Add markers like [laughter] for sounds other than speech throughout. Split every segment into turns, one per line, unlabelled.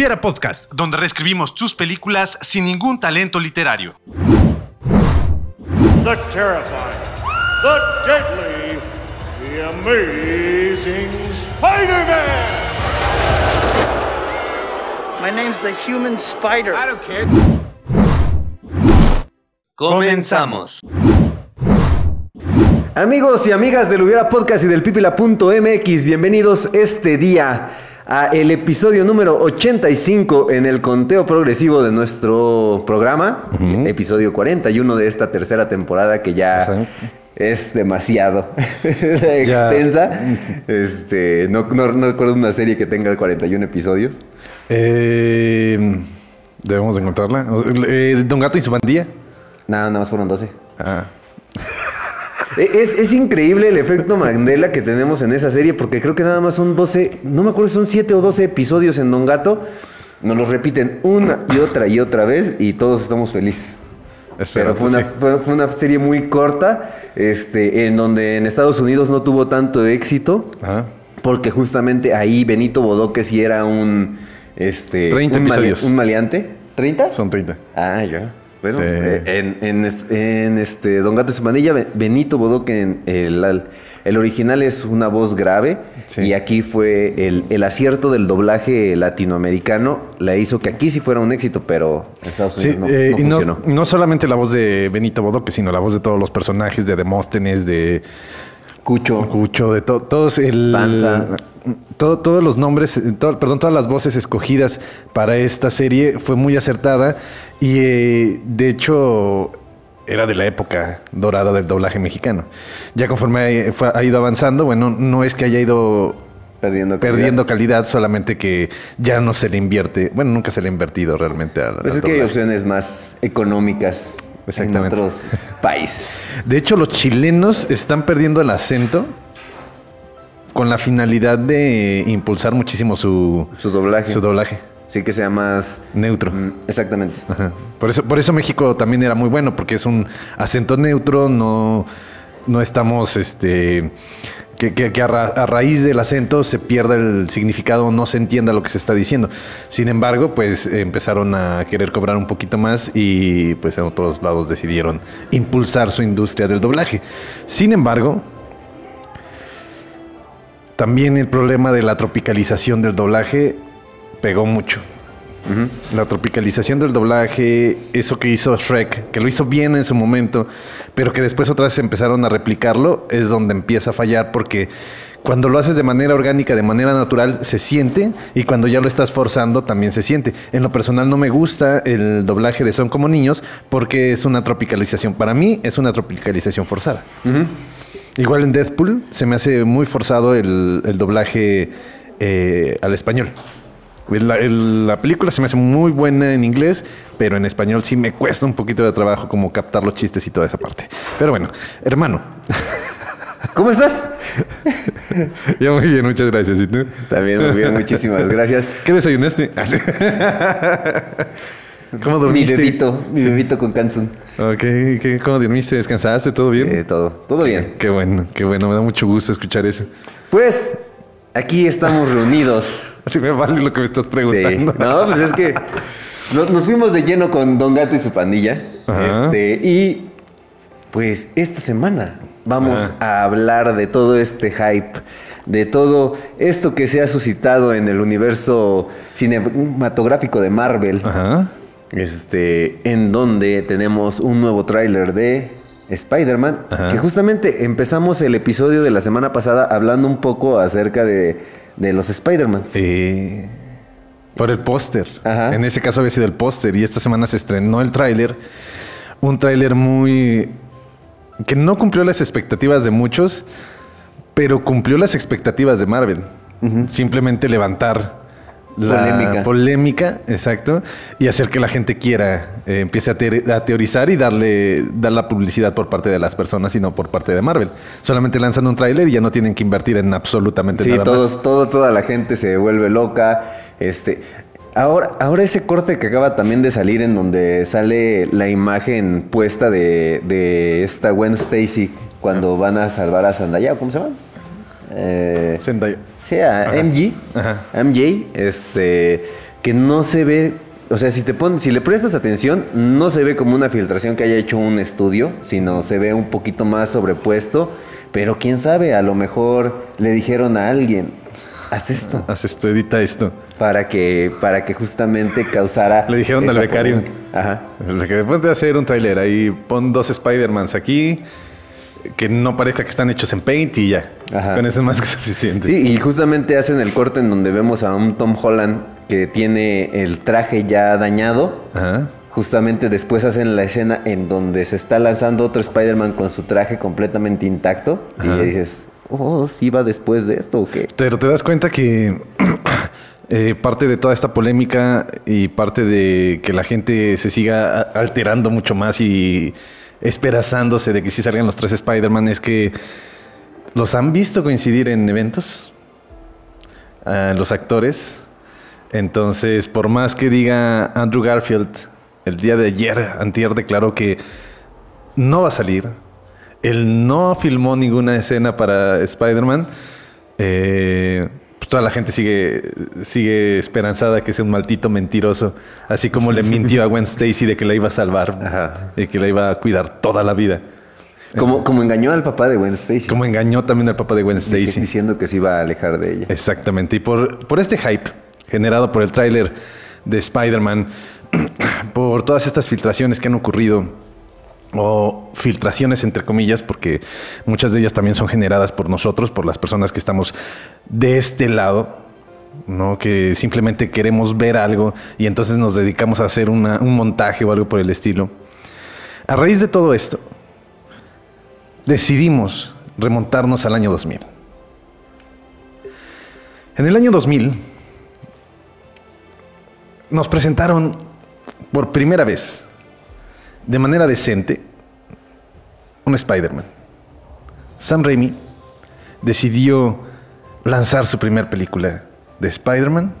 Hubiera Podcast, donde reescribimos tus películas sin ningún talento literario.
the terrifying, the deadly, the amazing Spider-Man!
My name's the human spider. I don't care.
Comenzamos.
Amigos y amigas del Hubiera Podcast y del Pipila.mx, bienvenidos este día a el episodio número 85 en el conteo progresivo de nuestro programa, episodio 41 de esta tercera temporada que ya es demasiado [laughs] extensa. Este, no, no, no recuerdo una serie que tenga 41 episodios.
Eh, debemos encontrarla. Eh, Don Gato y su bandilla.
Nada, nada más fueron 12.
Ah.
E, Es, es increíble el efecto Mandela que tenemos en esa serie porque creo que nada más son 12, no me acuerdo si son 7 o 12 episodios en Don Gato. Nos los repiten una y otra y otra vez y todos estamos felices.
Espero,
Pero fue una,
sí.
fue, fue una serie muy corta, este, en donde en Estados Unidos no tuvo tanto éxito,
Ajá.
porque justamente ahí Benito Bodoque sí era un, este,
30
un, male-
episodios.
un maleante. ¿30?
Son 30.
Ah, ya. Bueno,
Sí.
eh, en, en est- en este Don Gato y su pandilla, Be- Benito Bodoque, en el, al- el original es una voz grave
Sí.
y aquí fue el, el acierto del doblaje latinoamericano, la hizo que aquí sí fuera un éxito, pero en Estados
Sí,
Unidos no,
eh,
no funcionó.
no solamente la voz de Benito Bodoque, sino la voz de todos los personajes, de Demóstenes, de
Cucho.
Cucho, de to- todos el
Panza.
todo- todos los nombres, eh, to- perdón, todas las voces escogidas para esta serie fue muy acertada y eh, de hecho era de la época dorada del doblaje mexicano. Ya conforme ha, fue- ha ido avanzando, bueno, no es que haya ido
Perdiendo calidad.
perdiendo calidad, solamente que ya no se le invierte, bueno, nunca se le ha invertido realmente a
Pues es que hay opciones más económicas en otros países.
De hecho, los chilenos están perdiendo el acento con la finalidad de impulsar muchísimo su,
Su doblaje.
su doblaje
Sí que sea más...
neutro.
mm, Exactamente.
Ajá. Por eso, por eso México también era muy bueno, porque es un acento neutro, no, no estamos, este, que, que- que a, ra- a raíz del acento se pierda el significado, no se entienda lo que se está diciendo. Sin embargo, pues empezaron a querer cobrar un poquito más y pues en otros lados decidieron impulsar su industria del doblaje. Sin embargo, también el problema de la tropicalización del doblaje pegó mucho. La tropicalización del doblaje, eso que hizo Shrek, que lo hizo bien en su momento, pero que después otras empezaron a replicarlo, es donde empieza a fallar porque cuando lo haces de manera orgánica, de manera natural, se siente y cuando ya lo estás forzando también se siente. En lo personal no me gusta el doblaje de Son como niños porque es una tropicalización. Para mí es una tropicalización forzada. Igual en Deadpool se me hace muy forzado el, el doblaje eh, al español. La, el- la película se me hace muy buena en inglés, pero en español sí me cuesta un poquito de trabajo como captar los chistes y toda esa parte. Pero bueno, hermano, [laughs]
¿Cómo estás?
ya muy bien, muchas gracias. ¿Y tú?
También muy bien, muchísimas gracias. [laughs]
¿Qué desayunaste? Ah. [laughs] ¿Cómo
Mi
dormiste?
bebito, mi bebito con Kansun.
Ok, ¿qué- ¿cómo dormiste? ¿Descansaste? ¿Todo bien?
Eh, todo, todo bien.
Qué bueno, qué bueno, me da mucho gusto escuchar eso.
Pues, aquí estamos reunidos.
Así me vale lo que me estás
Sí.
preguntando.
No, pues es que nos, nos fuimos de lleno con Don Gato y su pandilla.
Ajá.
Este, y pues esta semana vamos
Ajá.
a hablar de todo este hype, de todo esto que se ha suscitado en el universo cinematográfico de Marvel.
Ajá.
Este, en donde tenemos un nuevo tráiler de Spider-Man, que justamente empezamos el episodio de la semana pasada hablando un poco acerca de, de los Spider-Man.
Sí. Por el póster. En ese caso había sido el póster. Y esta semana se estrenó el tráiler. Un tráiler muy... que no cumplió las expectativas de muchos, pero cumplió las expectativas de Marvel. Simplemente levantar la
Polémica.
polémica, exacto, y hacer que la gente quiera, eh, empiece a, teori- a teorizar y darle dar la publicidad por parte de las personas y no por parte de Marvel. Solamente lanzan un tráiler y ya no tienen que invertir en absolutamente
Sí,
nada
todos,
más.
todo, toda la gente se vuelve loca. Este, ahora, ahora ese corte que acaba también de salir en donde sale la imagen puesta de, de esta Gwen Stacy cuando van a salvar a Zendaya, ¿cómo se llama? Eh,
Zendaya.
Sí, a
Ajá.
MG,
Ajá.
MJ, este, que no se ve, o sea, si te pones, si le prestas atención, no se ve como una filtración que haya hecho un estudio, sino se ve un poquito más sobrepuesto, pero quién sabe, a lo mejor le dijeron a alguien, haz esto,
Haz esto, edita esto.
para que, para que justamente causara... [laughs]
Le dijeron al becario.
Ajá.
Sea, que después de hacer un tráiler ahí, pon dos Spider-Mans aquí, que no parezca que están hechos en Paint y ya.
Ajá.
Con eso es más que suficiente.
Sí, y justamente hacen el corte en donde vemos a un Tom Holland que tiene el traje ya dañado.
Ajá.
Justamente después hacen la escena en donde se está lanzando otro Spider-Man con su traje completamente intacto. Y
Ajá.
ya dices, oh, ¿sí va después de esto o qué?
Pero te das cuenta que [clears throat] eh, parte de toda esta polémica y parte de que la gente se siga alterando mucho más y esperazándose de que sí salgan los tres Spider-Man es que los han visto coincidir en eventos, a los actores. Entonces, por más que diga Andrew Garfield, el día de ayer, antier declaró que no va a salir. Él no filmó ninguna escena para Spider-Man. Eh, toda la gente sigue, sigue esperanzada que sea un maldito mentiroso. Así como le mintió a Gwen Stacy de que la iba a salvar
Ajá.
y que la iba a cuidar toda la vida.
Como, como engañó al papá de Gwen Stacy.
Como engañó también al papá de Gwen Stacy.
Diciendo que se iba a alejar de ella.
Exactamente. Y por, por este hype generado por el tráiler de Spider-Man, [clears throat] por todas estas filtraciones que han ocurrido, o filtraciones entre comillas, porque muchas de ellas también son generadas por nosotros, por las personas que estamos de este lado, ¿no? Que simplemente queremos ver algo y entonces nos dedicamos a hacer un montaje o algo por el estilo. A raíz de todo esto, decidimos remontarnos al año 2000. En el año 2000 nos presentaron por primera vez, de manera decente, un Spider-Man. Sam Raimi decidió lanzar su primera película de Spider-Man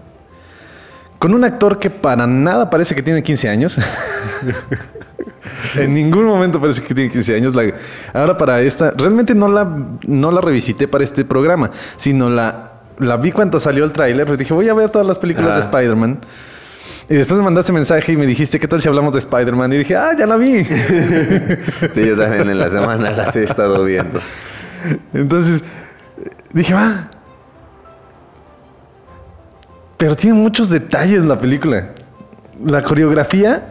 con un actor que para nada parece que tiene 15 años. [laughs] en ningún momento parece que tiene 15 años. La- ahora para esta, realmente no la, no la revisité para este programa, sino la, la vi cuando salió el tráiler. pues Dije, voy a ver todas las películas de. Spider-Man. Y después me mandaste mensaje y me dijiste, ¿qué tal si hablamos de Spider-Man? Y dije, ah, ya la vi. [laughs]
Sí, yo también en la semana las he estado viendo.
Entonces, dije, va. Pero tiene muchos detalles la película. La coreografía,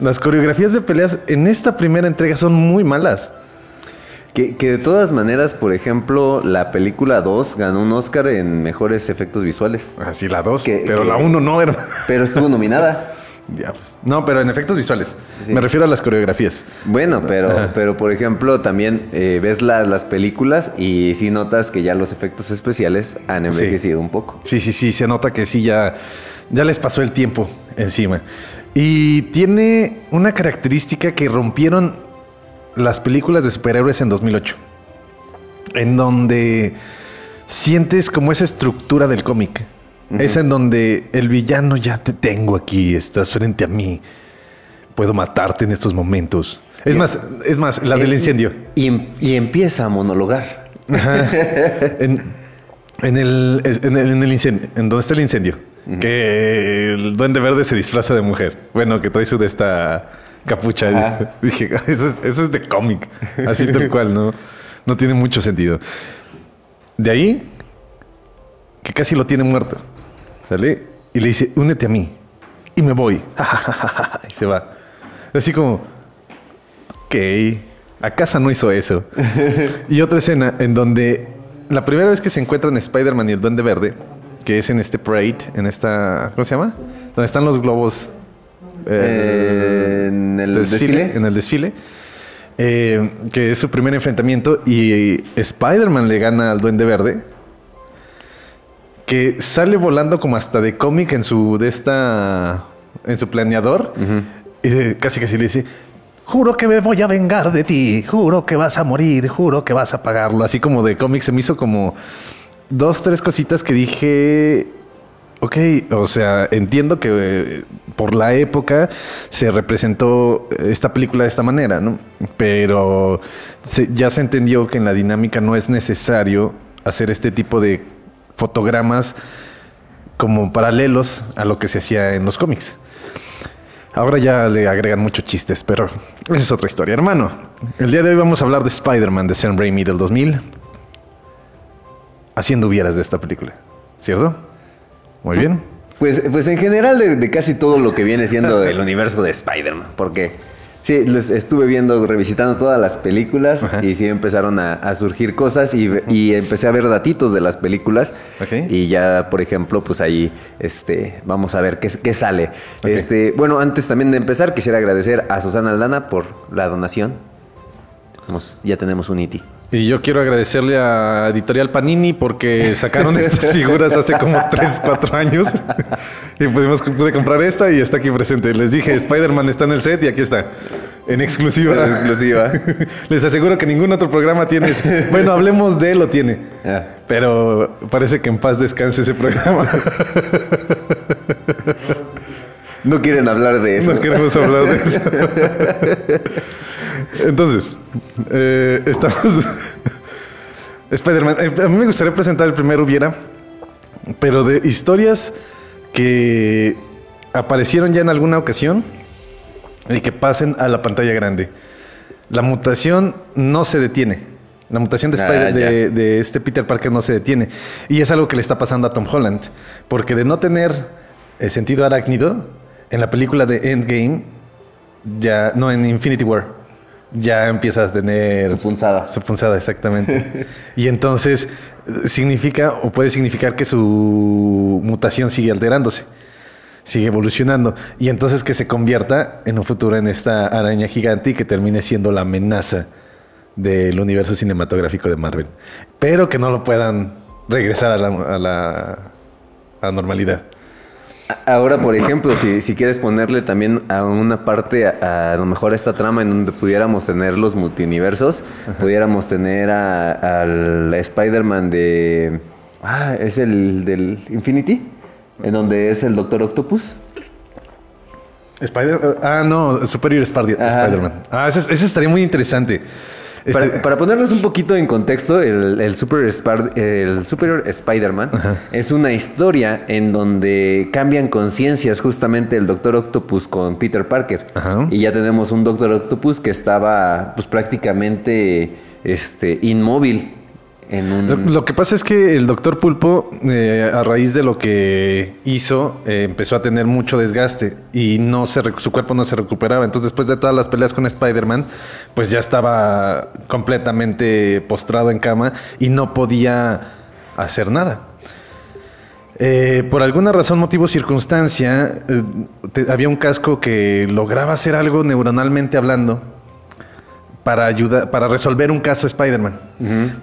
las coreografías de peleas en esta primera entrega son muy malas.
Que, que de todas maneras, por ejemplo, la película 2 ganó un Oscar en mejores efectos visuales.
Así la 2,
Que-
pero
que-
la 1 no era.
Pero estuvo nominada.
Diablos. No, pero en efectos visuales.
Sí.
Me refiero a las coreografías.
Bueno, pero,
Ajá.
pero por ejemplo, también eh, ves la- las películas y sí notas que ya los efectos especiales han envejecido un poco.
Sí, sí, sí, se nota que sí, ya, ya les pasó el tiempo encima. Y tiene una característica que rompieron las películas de superhéroes en 2008, en donde sientes como esa estructura del cómic. Es en donde el villano ya te tengo aquí, estás frente a mí, puedo matarte en estos momentos. Es más, es más, la del incendio.
Y, em- y empieza a monologar. [laughs]
En, en el, en, el, en el incendio, en donde está el incendio, que el duende verde se disfraza de mujer. Bueno, que trae su de esta capucha. [laughs] Dije, "Ah, eso es, eso es de cómic. Así tal cual, ¿no? No tiene mucho sentido. De ahí, que casi lo tiene muerto. ¿Sale? Y le dice, únete a mí. Y me voy. [laughs] y se va. Así como, ok, a casa no hizo eso. [laughs] y otra escena en donde la primera vez que se encuentran Spider-Man y el Duende Verde, que es en este parade, en esta, ¿cómo se llama? Donde están los globos.
Eh, en el desfile.
En el desfile. eh, que es su primer enfrentamiento y Spider-Man le gana al Duende Verde. Que sale volando como hasta de cómic en su de esta en su planeador. Y casi casi le dice, juro que me voy a vengar de ti, juro que vas a morir, juro que vas a pagarlo. Así como de cómic se me hizo como dos, tres cositas que dije, ok, o sea, entiendo que eh, por la época se representó esta película de esta manera, ¿no? Pero se- ya se entendió que en la dinámica no es necesario hacer este tipo de fotogramas como paralelos a lo que se hacía en los cómics. Ahora ya le agregan muchos chistes, pero esa es otra historia, hermano. El día de hoy vamos a hablar de Spider-Man de Sam Raimi del 2000. Haciendo hubieras de esta película, ¿cierto? Muy bien.
Pues, pues en general de, de casi todo lo que viene siendo el universo de Spider-Man, porque sí, les estuve viendo, revisitando todas las películas
Ajá.
y sí empezaron a, a surgir cosas y, y empecé a ver datitos de las películas y ya, por ejemplo, pues ahí este, vamos a ver qué, qué sale. Este, bueno, antes también de empezar, quisiera agradecer a Susana Aldana por la donación. Ya tenemos un ITI.
Y yo quiero agradecerle a Editorial Panini porque sacaron [laughs] estas figuras hace como 3, 4 años. y pudimos, pude comprar esta y está aquí presente. Les dije, Spider-Man está en el set y aquí está. En exclusiva.
En exclusiva. [laughs]
Les aseguro que ningún otro programa tiene. Bueno, hablemos de lo tiene.
Ah.
Pero parece que en paz descanse ese programa. [laughs]
No quieren hablar de eso.
No queremos hablar de eso. Entonces, eh, estamos. [laughs] Spider-Man. eh, a mí me gustaría presentar el primero, hubiera, pero de historias que aparecieron ya en alguna ocasión y que pasen a la pantalla grande. La mutación no se detiene. La mutación de,
Ah,
de, de este Peter Parker no se detiene. Y es algo que le está pasando a Tom Holland. Porque de no tener eh, sentido arácnido, en la película de Endgame, ya, no, en Infinity War, ya empiezas a tener...
Su punzada.
Su punzada, exactamente. [laughs] y entonces significa, o puede significar que su mutación sigue alterándose, sigue evolucionando. Y entonces que se convierta en un futuro en esta araña gigante y que termine siendo la amenaza del universo cinematográfico de Marvel. Pero que no lo puedan regresar a la, a la, a la normalidad.
Ahora, por ejemplo, si, si quieres ponerle también a una parte, a, a lo mejor a esta trama en donde pudiéramos tener los multiversos, pudiéramos tener a- al Spider-Man de... Ah, es el del Infinity, en donde es el Doctor Octopus.
Spider ah, no, Superior. Spider-Man. ah, ese, ese estaría muy interesante. Este-
Para, para ponerlos un poquito en contexto, el, el Super Spar- el Superior Spider-Man es una historia en donde cambian conciencias justamente el Doctor Octopus con Peter Parker.
Ajá.
Y ya tenemos un Doctor Octopus que estaba pues prácticamente este, inmóvil
Lo, que pasa es que el doctor Pulpo, eh, a raíz de lo que hizo, eh, empezó a tener mucho desgaste y no su cuerpo no se recuperaba. Entonces, después de todas las peleas con Spider-Man, pues ya estaba completamente postrado en cama y no podía hacer nada. Eh, por alguna razón, motivo, circunstancia, había un casco que lograba hacer algo neuronalmente hablando para ayudar, para resolver un caso Spider-Man.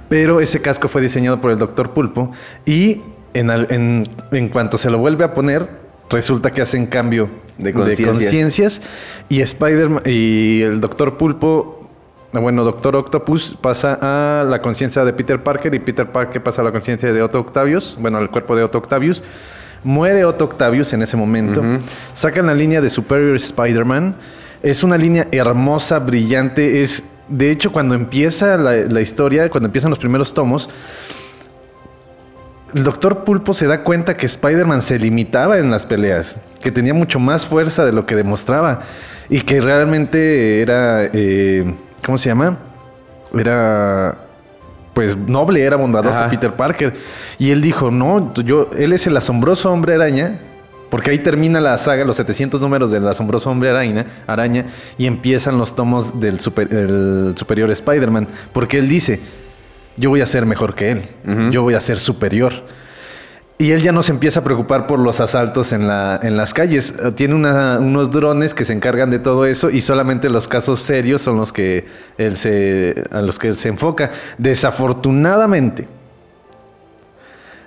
Pero ese casco fue diseñado por el Doctor Pulpo y en, en- en cuanto se lo vuelve a poner, resulta que hacen cambio
De conciencias.
y Spider-Man y el Doctor Pulpo, bueno, Doctor Octopus pasa a la conciencia de Peter Parker y Peter Parker pasa a la conciencia de Otto Octavius, bueno, al cuerpo de Otto Octavius. Muere Otto Octavius en ese momento. Sacan la línea de Superior Spider-Man. Es una línea hermosa, brillante. Es, de hecho, cuando empieza la, la historia, cuando empiezan los primeros tomos, el doctor Pulpo se da cuenta que Spider-Man se limitaba en las peleas, que tenía mucho más fuerza de lo que demostraba y que realmente era, eh, ¿cómo se llama? Era, pues, noble, era bondadoso
Ajá.
Peter Parker. Y él dijo, no, yo, él es el asombroso hombre araña, porque ahí termina la saga, los 700 números del asombroso hombre araña, araña y empiezan los tomos del super- el superior Spider-Man, porque él dice, yo voy a ser mejor que él, yo voy a ser superior. Y él ya no se empieza a preocupar por los asaltos en, la, en las calles. Eh, Tiene una- unos drones que se encargan de todo eso y solamente los casos serios son los que él se, a los que él se enfoca. Desafortunadamente,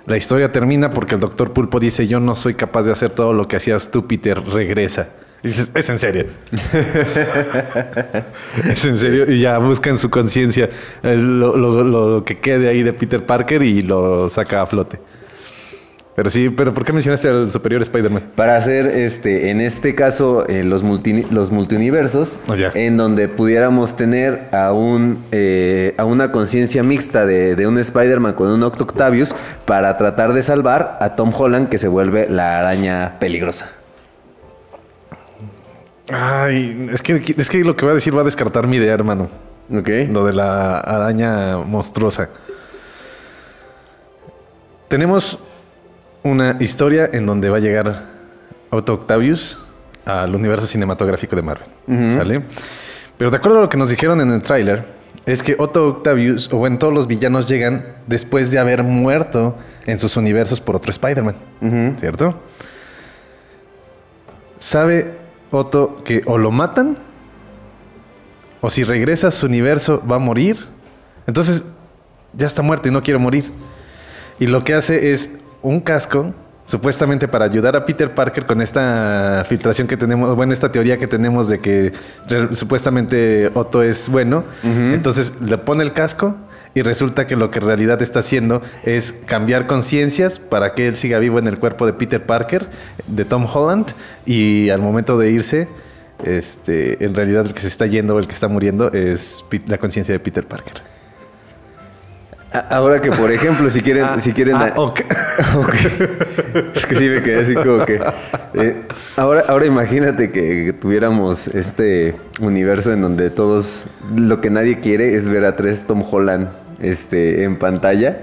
la historia termina porque el doctor Pulpo dice, yo no soy capaz de hacer todo lo que hacías tú, Peter, regresa. Y dices, es en serio. [laughs] es en serio. Y ya busca en su conciencia eh, lo, lo- lo que quede ahí de Peter Parker y lo saca a flote. Pero sí, pero ¿por qué mencionaste al superior Spider-Man?
Para hacer, este, en este caso, eh, los, multi- los multiuniversos,
Oh,
en donde pudiéramos tener a, un, eh, a una conciencia mixta de, de un Spider-Man con un Octo Octavius para tratar de salvar a Tom Holland que se vuelve la araña peligrosa.
Ay, es que, es que lo que voy a decir va a descartar mi idea, hermano.
¿Ok?
Lo de la araña monstruosa. Tenemos una historia en donde va a llegar Otto Octavius al universo cinematográfico de Marvel. ¿Sale? Pero de acuerdo a lo que nos dijeron en el tráiler, es que Otto Octavius, o bueno, todos los villanos llegan después de haber muerto en sus universos por otro Spider-Man. ¿Cierto? Sabe Otto que o lo matan o si regresa a su universo va a morir. Entonces ya está muerto y no quiere morir. Y lo que hace es un casco, supuestamente para ayudar a Peter Parker con esta filtración que tenemos, bueno, esta teoría que tenemos de que supuestamente Otto es bueno. Entonces le pone el casco y resulta que lo que en realidad está haciendo es cambiar conciencias para que él siga vivo en el cuerpo de Peter Parker, de Tom Holland, y al momento de irse, este, en realidad el que se está yendo o el que está muriendo es la conciencia de Peter Parker.
Ahora que, por ejemplo, si quieren... si quieren
Ah. [laughs]
Es que sí me quedé así como que. eh, ahora, ahora imagínate que, tuviéramos este universo en donde todos. Lo que nadie quiere es ver a tres Tom Holland este, en pantalla.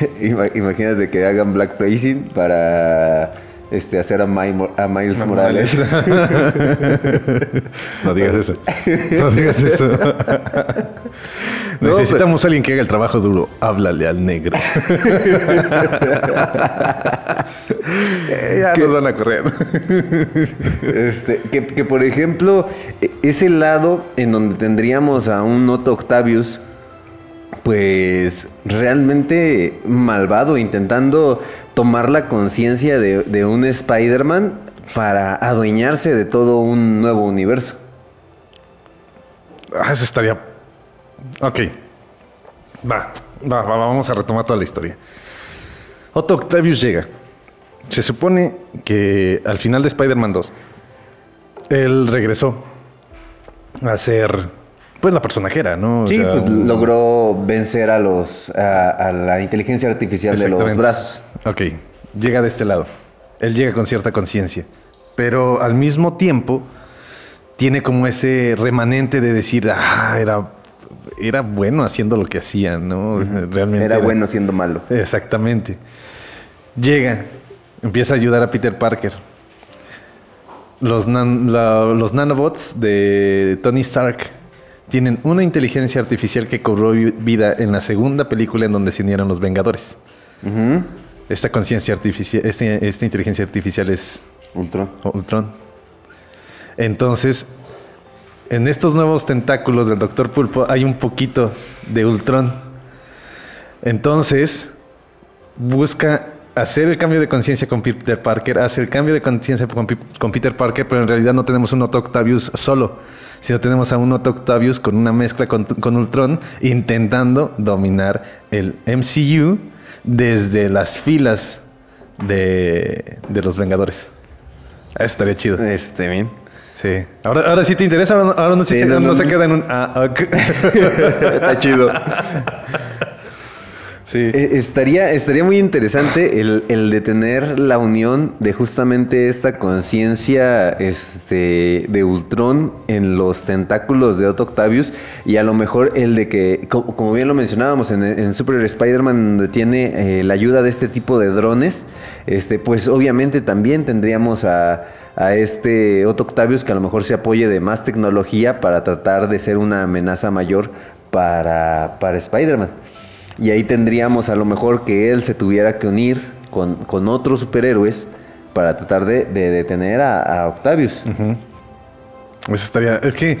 [laughs] Ima- imagínate que hagan blackfacing para este, hacer a, a Miles Morales. [laughs]
No digas eso. No digas eso. [laughs]
No,
Necesitamos a alguien que haga el trabajo duro. Háblale al negro. [laughs] Eh, ya nos van a correr.
Este, que, que, por ejemplo, e- ese lado en donde tendríamos a un Otto Octavius, pues realmente malvado, intentando tomar la conciencia de, un Spider-Man para adueñarse de todo un nuevo universo.
Ah, eso estaría. Ok. Va, va, va, vamos a retomar toda la historia. Otto Octavius llega. Se supone que al final de Spider-Man 2, él regresó a ser, pues, la personajera, ¿no? O
Sí,
sea,
pues
un-
logró vencer a los a, a la inteligencia artificial de los brazos.
Ok, llega de este lado. Él llega con cierta conciencia. Pero al mismo tiempo tiene como ese remanente de decir, ah, era, era bueno haciendo lo que hacía, ¿no? Realmente
Era bueno siendo malo.
Exactamente. Llega, empieza a ayudar a Peter Parker. Los, nan- la- los nanobots de Tony Stark tienen una inteligencia artificial que cobró vi- vida en la segunda película en donde se unieron los Vengadores. Esta conciencia artificial, este- esta inteligencia artificial es
Ultron.
Ultron. Entonces, en estos nuevos tentáculos del Doctor Pulpo hay un poquito de Ultron. Entonces, busca hacer el cambio de conciencia con Peter Parker, hace el cambio de conciencia con, con Peter Parker, pero en realidad no tenemos un Otto Octavius solo, sino tenemos a un Otto Octavius con una mezcla con, con Ultron intentando dominar el MCU desde las filas de, de los Vengadores. Eso estaría chido.
Este, bien.
Sí. Ahora, ahora sí te interesa, ahora, ahora no, se-
Sí, no,
no
no,
se
no.
queda en un... ah. [laughs]
Está chido. [laughs]
sí.
Eh, estaría, estaría muy interesante el, el de tener la unión de justamente esta conciencia este, de Ultron en los tentáculos de Otto Octavius y a lo mejor el de que, co- como, bien lo mencionábamos en, en Super Spider-Man, donde tiene eh, la ayuda de este tipo de drones, este, pues obviamente también tendríamos a, a este Otto Octavius que a lo mejor se apoye de más tecnología para tratar de ser una amenaza mayor para, para Spider-Man. Y ahí tendríamos a lo mejor que él se tuviera que unir con, con otros superhéroes para tratar de, de detener a, Octavius.
Eso estaría. Es que.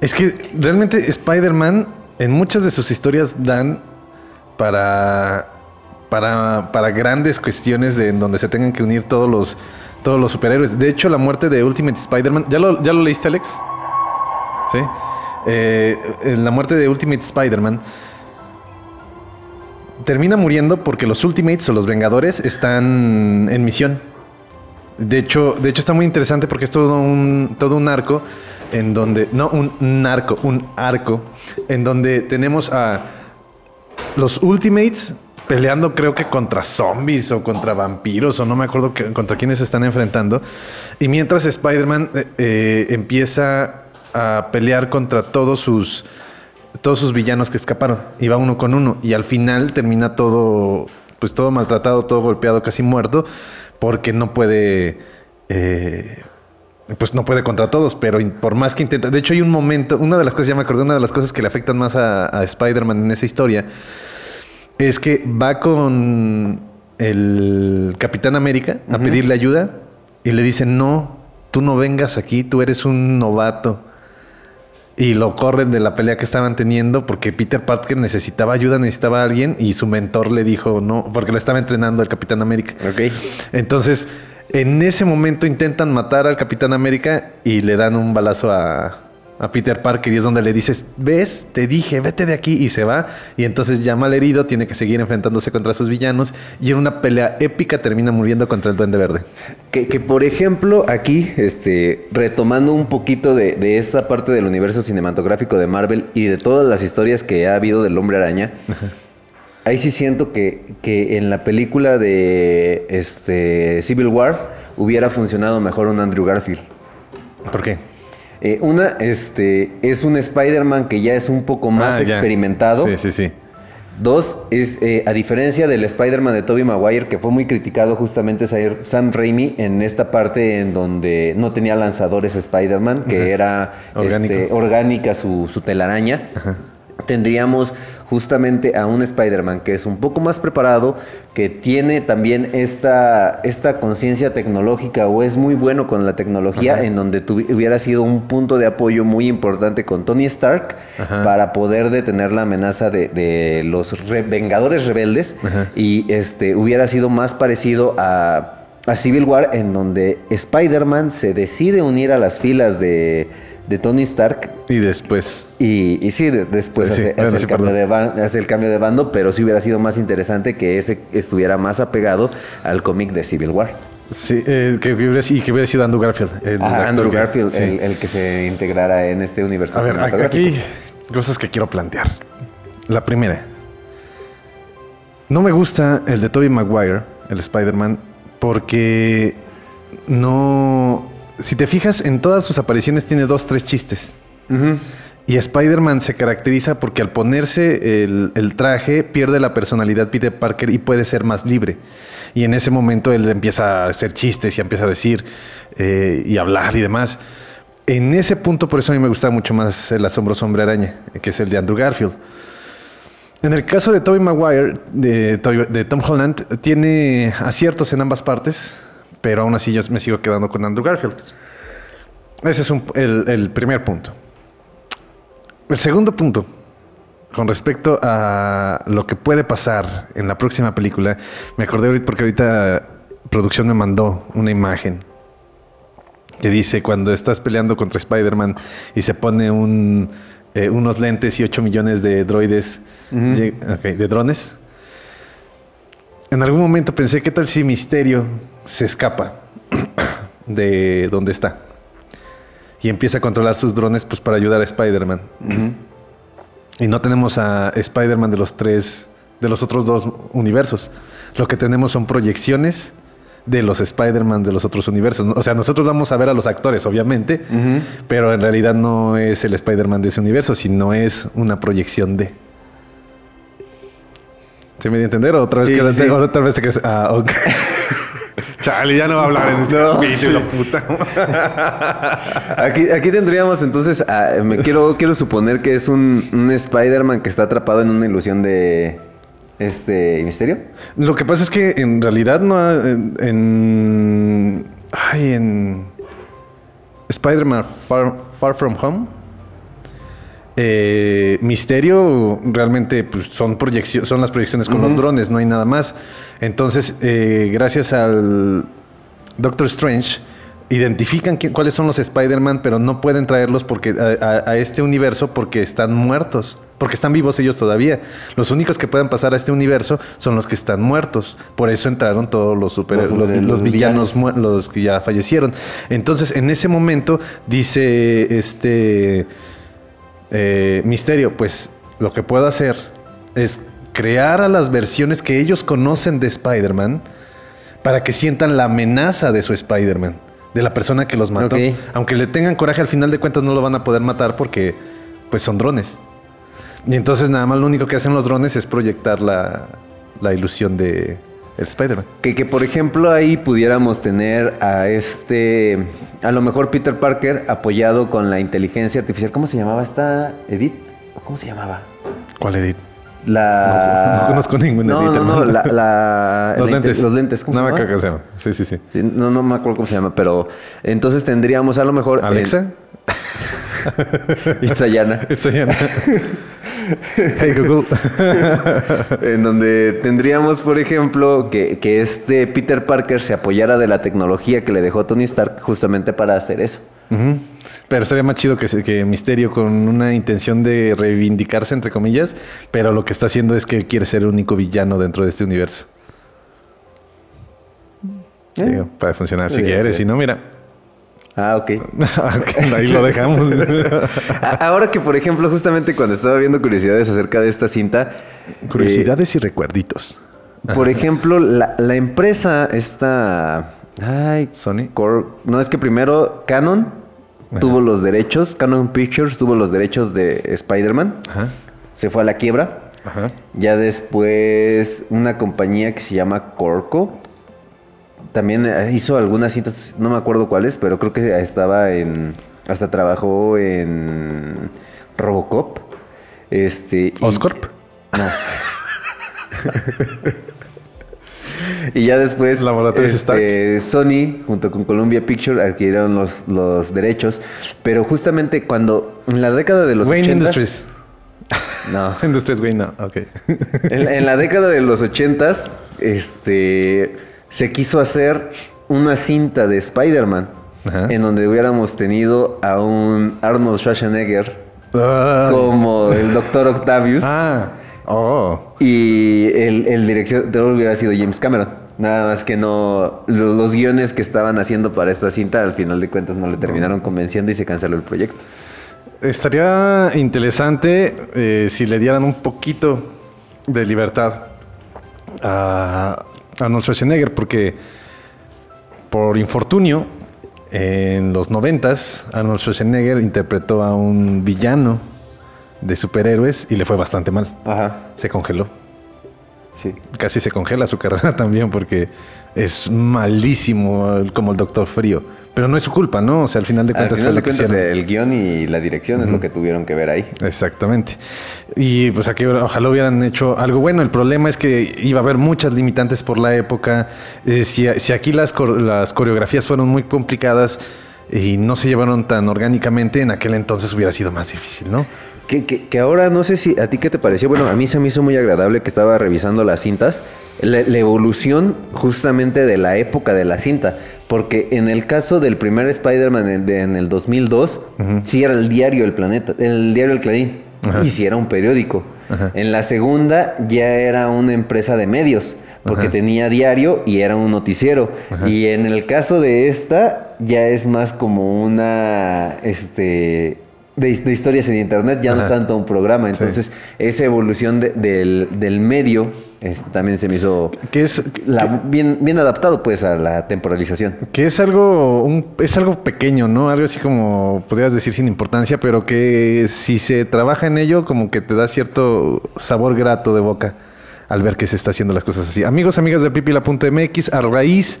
Es que realmente Spider-Man en muchas de sus historias dan para. Para, para grandes cuestiones de en donde se tengan que unir todos los, todos los superhéroes. De hecho, la muerte de Ultimate Spider-Man. ¿Ya lo, ¿Ya lo leíste, Alex? Sí. Eh, la muerte de Ultimate Spider-Man termina muriendo porque los Ultimates o los Vengadores están en misión. De hecho, de hecho está muy interesante porque es todo un, todo un arco en donde, no un narco, un arco, en donde tenemos a los Ultimates peleando creo que contra zombies o contra vampiros o no me acuerdo contra quiénes se están enfrentando. Y mientras Spider-Man eh, eh, empieza a pelear contra todos sus todos sus villanos que escaparon. Y va uno con uno. Y al final termina todo, pues todo maltratado, todo golpeado, casi muerto, porque no puede. Eh, pues no puede contra todos, pero por más que intenta. De hecho, hay un momento, una de las cosas, ya me acordé, una de las cosas que le afectan más a, Spider-Man en esa historia es que va con el Capitán América a pedirle ayuda y le dice: No, tú no vengas aquí, tú eres un novato y lo corren de la pelea que estaban teniendo porque Peter Parker necesitaba ayuda, necesitaba a alguien y su mentor le dijo no, porque lo estaba entrenando el Capitán América.
Ok.
Entonces, en ese momento intentan matar al Capitán América y le dan un balazo a, a Peter Parker y es donde le dices, ves, te dije, vete de aquí y se va. Y entonces ya mal herido tiene que seguir enfrentándose contra sus villanos y en una pelea épica termina muriendo contra el Duende Verde.
Que, por ejemplo aquí, este, retomando un poquito de, esta parte del universo cinematográfico de Marvel y de todas las historias que ha habido del hombre araña, ahí sí siento que, que en la película de este, Civil War hubiera funcionado mejor un Andrew Garfield.
¿Por qué?
Eh, una, este, es un Spider-Man que ya es un poco más ah, experimentado.
Sí, sí, sí.
Dos, es eh, a diferencia del Spider-Man de Tobey Maguire, que fue muy criticado justamente Sam Raimi en esta parte en donde no tenía lanzadores Spider-Man, que era este, orgánica su, su telaraña. Tendríamos justamente a un Spider-Man que es un poco más preparado, que tiene también esta, esta conciencia tecnológica o es muy bueno con la tecnología, en donde hubiera sido un punto de apoyo muy importante con Tony Stark para poder detener la amenaza de, los Vengadores rebeldes y este, hubiera sido más parecido a, a Civil War en donde Spider-Man se decide unir a las filas de de Tony Stark.
Y después.
Y, y sí, después hace, el cambio de hace, el cambio de bando, pero sí hubiera sido más interesante que ese estuviera más apegado al cómic de Civil War.
Sí, eh, que, hubiera, y que hubiera sido Andrew Garfield.
El Andrew Garfield, el, que se integrara en este universo.
A ver, aquí cosas que quiero plantear. La primera. No me gusta el de Tobey Maguire, el Spider-Man, porque no si te fijas, en todas sus apariciones tiene dos, tres chistes. Y Spider-Man se caracteriza porque al ponerse el, traje pierde la personalidad Peter Parker y puede ser más libre. Y en ese momento él empieza a hacer chistes y empieza a decir eh, y hablar y demás. En ese punto, por eso a mí me gusta mucho más el asombroso hombre araña, que es el de Andrew Garfield. En el caso de Tobey Maguire, de, de Tom Holland, tiene aciertos en ambas partes pero aún así yo me sigo quedando con Andrew Garfield. Ese es el, primer punto. El segundo punto, con respecto a lo que puede pasar en la próxima película, me acordé ahorita porque ahorita producción me mandó una imagen que dice cuando estás peleando contra Spider-Man y se pone eh, unos lentes y 8 millones de droides, de drones. En algún momento pensé, ¿qué tal si Misterio se escapa [clears throat] de donde está. Y empieza a controlar sus drones pues, para ayudar a Spider-Man. Y no tenemos a Spider-Man de los tres, de los otros dos universos. Lo que tenemos son proyecciones de los Spider-Man de los otros universos. O sea, nosotros vamos a ver a los actores, obviamente, pero en realidad no es el Spider-Man de ese universo, sino es una proyección de. ¿Se me dio a entender? ¿O otra vez, que, otra vez quedas... Ah, ok. [laughs] Chale, ya no va a hablar en este no, puta. [laughs]
aquí, aquí tendríamos entonces, me quiero, quiero suponer que es un, Spider-Man que está atrapado en una ilusión de este misterio.
Lo que pasa es que en realidad no en, en ay, en Spider-Man Far, From Home. Eh, Misterio realmente pues, son, son las proyecciones con los drones, no hay nada más. Entonces, eh, gracias al Doctor Strange, identifican cuáles son los Spider-Man, pero no pueden traerlos porque a, a- a este universo porque están muertos. Porque están vivos ellos todavía. Los únicos que pueden pasar a este universo son los que están muertos. Por eso entraron todos los super,
Los-
los,
los
los
villanos.
villanos, los que ya fallecieron. Entonces, en ese momento, dice este eh, Misterio, pues lo que puedo hacer es crear a las versiones que ellos conocen de Spider-Man para que sientan la amenaza de su Spider-Man, de la persona que los mató. Aunque le tengan coraje, al final de cuentas no lo van a poder matar porque pues son drones. Y entonces nada más lo único que hacen los drones es proyectar la, la ilusión de Spider-Man.
Que, que, por ejemplo ahí pudiéramos tener a este, a lo mejor Peter Parker apoyado con la inteligencia artificial. ¿Cómo se llamaba esta Edith? ¿O ¿Cómo se llamaba?
¿Cuál edit?
La...
No- no conozco ninguna
No,
Edith,
no, la, la- [laughs]
Los lentes.
Los lentes, ¿cómo
no
se
me acuerdo cómo se llama. Sí, sí, sí.
Sí, no, no me acuerdo cómo se llama, pero entonces tendríamos a lo mejor... en-
Alexa. [laughs] [laughs]
Itzayana.
Hey Google. [laughs]
en donde tendríamos, por ejemplo, que, que este Peter Parker se apoyara de la tecnología que le dejó Tony Stark justamente para hacer eso.
Pero estaría más chido que, que Misterio con una intención de reivindicarse, entre comillas, pero lo que está haciendo es que él quiere ser el único villano dentro de este universo.
Eh.
Digo, puede funcionar si quieres, si no, mira.
Ah, [laughs] ok.
Ahí lo dejamos. [laughs]
Ahora que, por ejemplo, justamente cuando estaba viendo curiosidades acerca de esta cinta,
Curiosidades y recuerditos.
eh, por ejemplo, la, la empresa esta... Ay,
Sony.
No, es que primero Canon tuvo los derechos, Canon Pictures tuvo los derechos de Spider-Man, se fue a la quiebra.
Ajá.
Ya después una compañía que se llama Corco también eh, hizo algunas cintas, no me acuerdo cuáles, pero creo que estaba en hasta trabajó en Robocop. Este y-
Oscorp.
No. y ya después
Laboratorios
este, Sony junto con Columbia Pictures adquirieron los, los derechos, pero justamente cuando en la década de los
Wayne
80
Industries.
No. [laughs]
Industries Wayne, no. Ok.
En, en la década de los ochentas, este, se quiso hacer una cinta de Spider-Man, en donde hubiéramos tenido a un Arnold Schwarzenegger
Ah.
como el Doctor Octavius
Ah. Oh.
y el, el director hubiera sido James Cameron. Nada más que no, lo- los, guiones que estaban haciendo para esta cinta, al final de cuentas no le terminaron convenciendo y se canceló el proyecto.
Estaría interesante eh, si le dieran un poquito de libertad a Arnold Schwarzenegger, porque por infortunio, en los noventas, Arnold Schwarzenegger interpretó a un villano de superhéroes y le fue bastante mal.
Ajá,
Se congeló.
sí.
Casi se congela su [laughs] carrera también porque es malísimo como el Doctor Frío. Pero no es su culpa, ¿no? O sea, al final de
Al
cuentas
final
fue
de
lo que
cuentas el guion y la dirección es lo que tuvieron que ver ahí.
Exactamente. Y pues aquí ojalá hubieran hecho algo bueno. El problema es que iba a haber muchas limitantes por la época. Eh, si, si aquí las, las coreografías fueron muy complicadas y no se llevaron tan orgánicamente, en aquel entonces hubiera sido más difícil, ¿no?
Que, que- que ahora no sé si a ti qué te pareció. Bueno, a mí se me hizo muy agradable que estaba revisando las cintas. La, la evolución justamente de la época de la cinta. Porque en el caso del primer Spider-Man en, el 2002, sí era el diario El Planeta, el diario El Clarín.
Ajá.
Y sí era un periódico.
Ajá.
En la segunda ya era una empresa de medios. Porque
Ajá.
tenía diario y era un noticiero. Y en el caso de esta, ya es más como una este de, de historias en internet, ya no es
Ajá.
tanto un programa.
Sí.
Entonces, esa evolución de- del, del medio este, también se me hizo
Que es,
la- bien, bien adaptado pues a la temporalización.
que es algo, un- es algo pequeño, ¿no? Algo así como podrías decir sin importancia, pero que si se trabaja en ello, como que te da cierto sabor grato de boca al ver que se está haciendo las cosas así. Amigos, amigas de pipila.mx, a raíz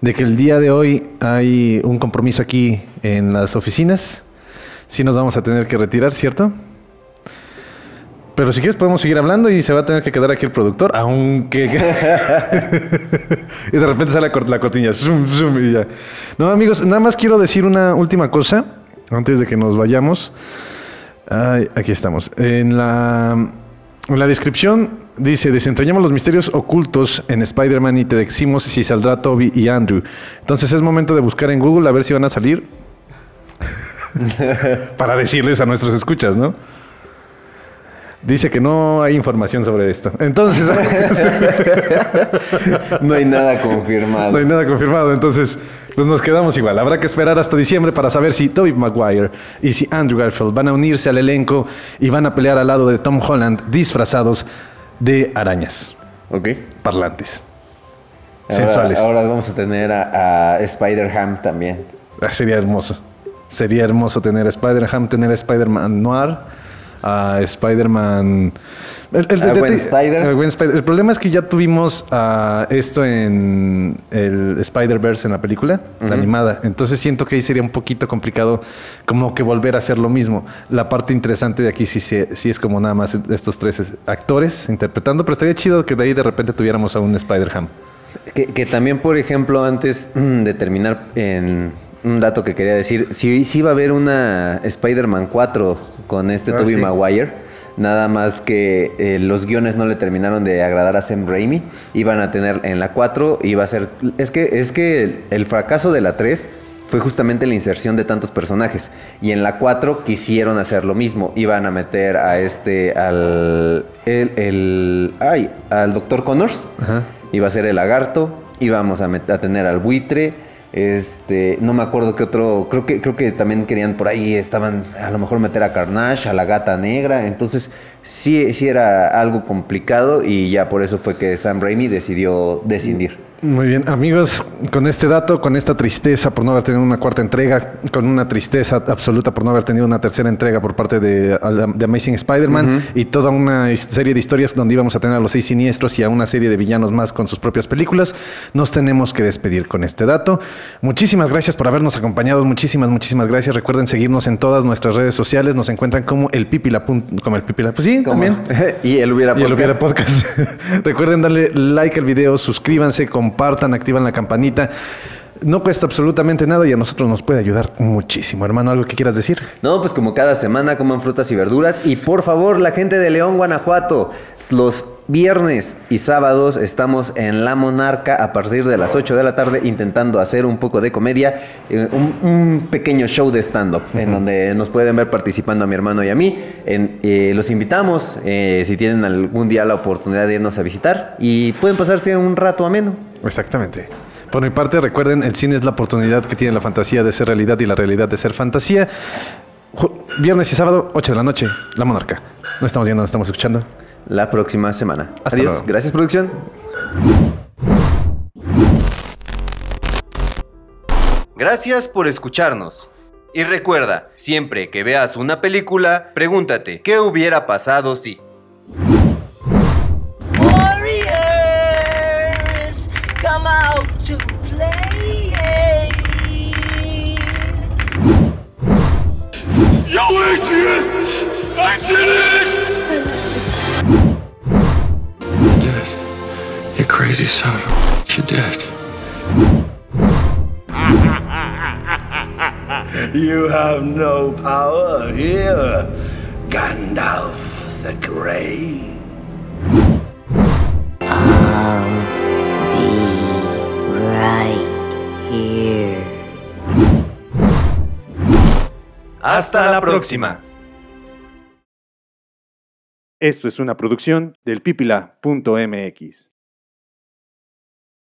de que el día de hoy hay un compromiso aquí en las oficinas, sí nos vamos a tener que retirar, ¿cierto? Pero si quieres podemos seguir hablando y se va a tener que quedar aquí el productor, aunque... [laughs] y de repente sale la, cort- la cortina, y ya. No, amigos, nada más quiero decir una última cosa antes de que nos vayamos. Ay, aquí estamos. En la, en la descripción Dice, desentrañamos los misterios ocultos en Spider-Man y te decimos si saldrá Toby y Andrew. Entonces es momento de buscar en Google a ver si van a salir. [laughs] Para decirles a nuestros escuchas, ¿no? Dice que no hay información sobre esto. Entonces, [laughs]
No hay nada confirmado.
no hay nada confirmado. Entonces, pues nos quedamos igual. Habrá que esperar hasta diciembre para saber si Tobey Maguire y si Andrew Garfield van a unirse al elenco y van a pelear al lado de Tom Holland disfrazados de arañas
Ok.
parlantes.
Ahora,
Sensuales.
ahora vamos a tener a, a Spider-Ham también.
Ah, Sería hermoso. Sería hermoso tener a Spider-Ham, tener a Spider-Man Noir, a Spider-Man... El, el- el-
Spider.
El problema es que ya tuvimos ah, esto en el Spider-Verse en la película, la animada. Entonces siento que ahí sería un poquito complicado como que volver a hacer lo mismo. La parte interesante de aquí sí, sí, sí es como nada más estos tres es- actores interpretando, pero estaría chido que de ahí de repente tuviéramos a un Spider-Ham.
Que, que también, por ejemplo, antes [clears throat] de terminar en un dato que quería decir, si, si iba a haber una Spider-Man 4 con este
Ah,
Tobey
sí.
Maguire, nada más que eh, los guiones no le terminaron de agradar a Sam Raimi, iban a tener en la 4, iba a ser... Es que, es que el, fracaso de la 3 fue justamente la inserción de tantos personajes. Y en la 4 quisieron hacer lo mismo. Iban a meter a este, al... El, el- ay, al Dr. Connors.
Ajá.
Iba a ser el lagarto, íbamos a, a tener al buitre, este, no me acuerdo qué otro, creo que, creo que también querían por ahí, estaban a lo mejor meter a Carnage, a la gata negra, entonces sí, sí era algo complicado y ya por eso fue que Sam Raimi decidió descindir.
Muy bien, amigos, con este dato, con esta tristeza por no haber tenido una cuarta entrega, con una tristeza absoluta por no haber tenido una tercera entrega por parte de, de Amazing Spider-Man y toda una serie de historias donde íbamos a tener a los seis siniestros y a una serie de villanos más con sus propias películas, nos tenemos que despedir con este dato. Muchísimas gracias por habernos acompañado, muchísimas, muchísimas gracias. Recuerden seguirnos en todas nuestras redes sociales, nos encuentran como el Pipila, como el Pipila, pues sí,
¿Cómo?
también. [laughs]
y el hubiera
Y el
podcast.
Hubiera Podcast. [laughs] Recuerden darle like al video, suscríbanse, compartan, activan la campanita. No cuesta absolutamente nada y a nosotros nos puede ayudar muchísimo. Hermano, ¿algo que quieras decir?
No, pues como cada semana coman frutas y verduras. Y por favor, la gente de León, Guanajuato, los viernes y sábados estamos en La Monarca a partir de las 8 de la tarde intentando hacer un poco de comedia, eh, un, un pequeño show de stand-up en donde nos pueden ver participando a mi hermano y a mí. En- eh, los invitamos eh, si tienen algún día la oportunidad de irnos a visitar y pueden pasarse un rato ameno.
Exactamente. Por mi parte, recuerden, el cine es la oportunidad que tiene la fantasía de ser realidad y la realidad de ser fantasía. Viernes y sábado, 8 de la noche, La Monarca. No estamos viendo, no estamos escuchando.
La próxima semana.
Hasta
Adiós.
luego.
Gracias, producción.
Gracias por escucharnos. Y recuerda, siempre que veas una película, pregúntate, ¿qué hubiera pasado si?
I did it!
did. You crazy son of a you did.
You have no power here, Gandalf the Grey.
Right here.
Hasta la próxima.
Esto es una producción del pipila.mx.